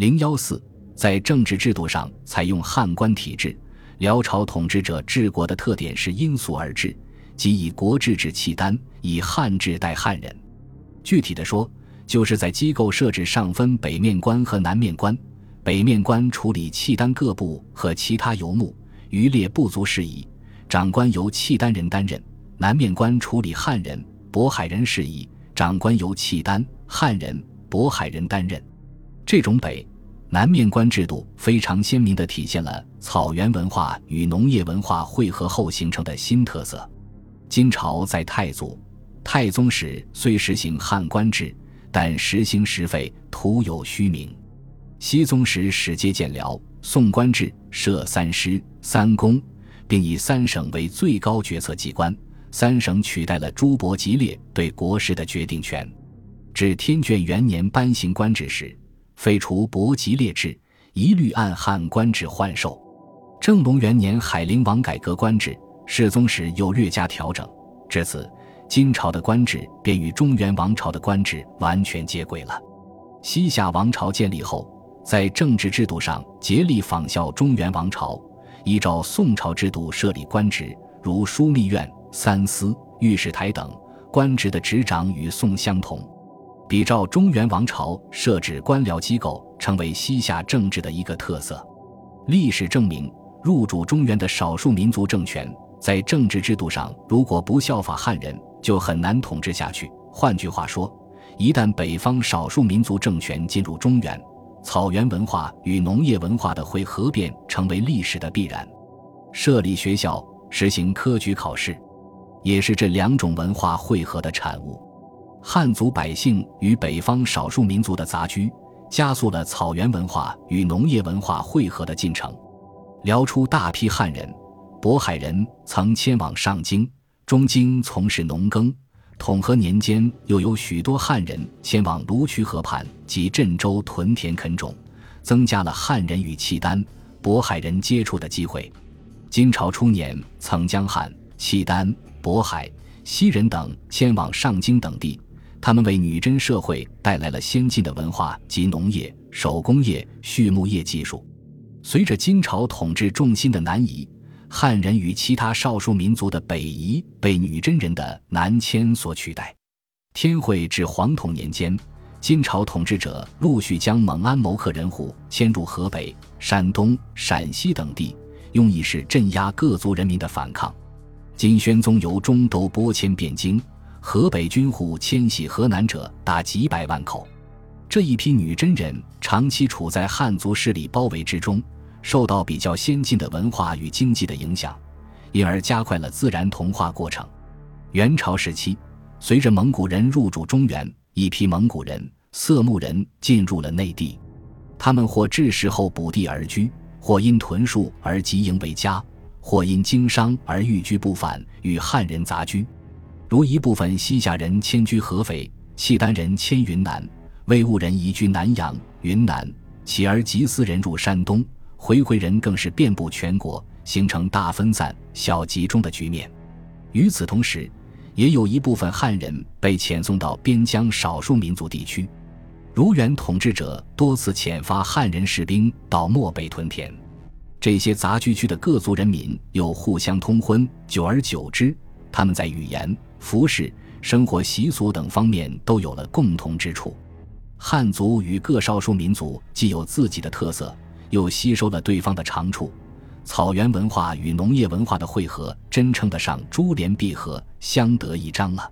零幺四，在政治制度上采用汉官体制。辽朝统治者治国的特点是因俗而治，即以国治治契丹，以汉治代汉人。具体的说，就是在机构设置上分北面官和南面官。北面官处理契丹各部和其他游牧渔猎部族事宜，长官由契丹人担任；南面官处理汉人、渤海人事宜，长官由契丹、汉人、渤海人担任。这种北。南面官制度非常鲜明地体现了草原文化与农业文化汇合后形成的新特色。金朝在太祖、太宗时虽实行汉官制，但实行时废，徒有虚名。熹宗时始接建辽、宋官制，设三师、三公，并以三省为最高决策机关，三省取代了诸伯吉列对国事的决定权。至天眷元年颁行官制时。废除伯吉列制，一律按汉官制换授。正隆元年海陵王改革官制，世宗时又略加调整。至此，金朝的官制便与中原王朝的官制完全接轨了。西夏王朝建立后，在政治制度上竭力仿效中原王朝，依照宋朝制度设立官职，如枢密院、三司、御史台等，官职的职掌与宋相同。比照中原王朝设置官僚机构，成为西夏政治的一个特色。历史证明，入主中原的少数民族政权在政治制度上，如果不效法汉人，就很难统治下去。换句话说，一旦北方少数民族政权进入中原，草原文化与农业文化的会合变成为历史的必然。设立学校，实行科举考试，也是这两种文化汇合的产物。汉族百姓与北方少数民族的杂居，加速了草原文化与农业文化汇合的进程。辽初大批汉人、渤海人曾迁往上京、中京从事农耕。统和年间，又有许多汉人迁往卢渠河畔及镇州屯田垦种，增加了汉人与契丹、渤海人接触的机会。金朝初年，曾将汉、契丹、渤海、西人等迁往上京等地。他们为女真社会带来了先进的文化及农业、手工业、畜牧业技术。随着金朝统治重心的南移，汉人与其他少数民族的北移被女真人的南迁所取代。天会至黄统年间，金朝统治者陆续将蒙安谋克人户迁入河北、山东、陕西等地，用意是镇压各族人民的反抗。金宣宗由中都拨迁汴京。河北军户迁徙河南者达几百万口，这一批女真人长期处在汉族势力包围之中，受到比较先进的文化与经济的影响，因而加快了自然同化过程。元朝时期，随着蒙古人入主中原，一批蒙古人、色目人进入了内地，他们或致仕后补地而居，或因屯戍而集营为家，或因经商而寓居不返，与汉人杂居。如一部分西夏人迁居合肥，契丹人迁云南，魏兀人移居南阳、云南，乞儿吉斯人入山东，回回人更是遍布全国，形成大分散、小集中的局面。与此同时，也有一部分汉人被遣送到边疆少数民族地区，如原统治者多次遣发汉人士兵到漠北屯田，这些杂居区的各族人民又互相通婚，久而久之，他们在语言。服饰、生活习俗等方面都有了共同之处。汉族与各少数民族既有自己的特色，又吸收了对方的长处。草原文化与农业文化的汇合，真称得上珠联璧合、相得益彰了。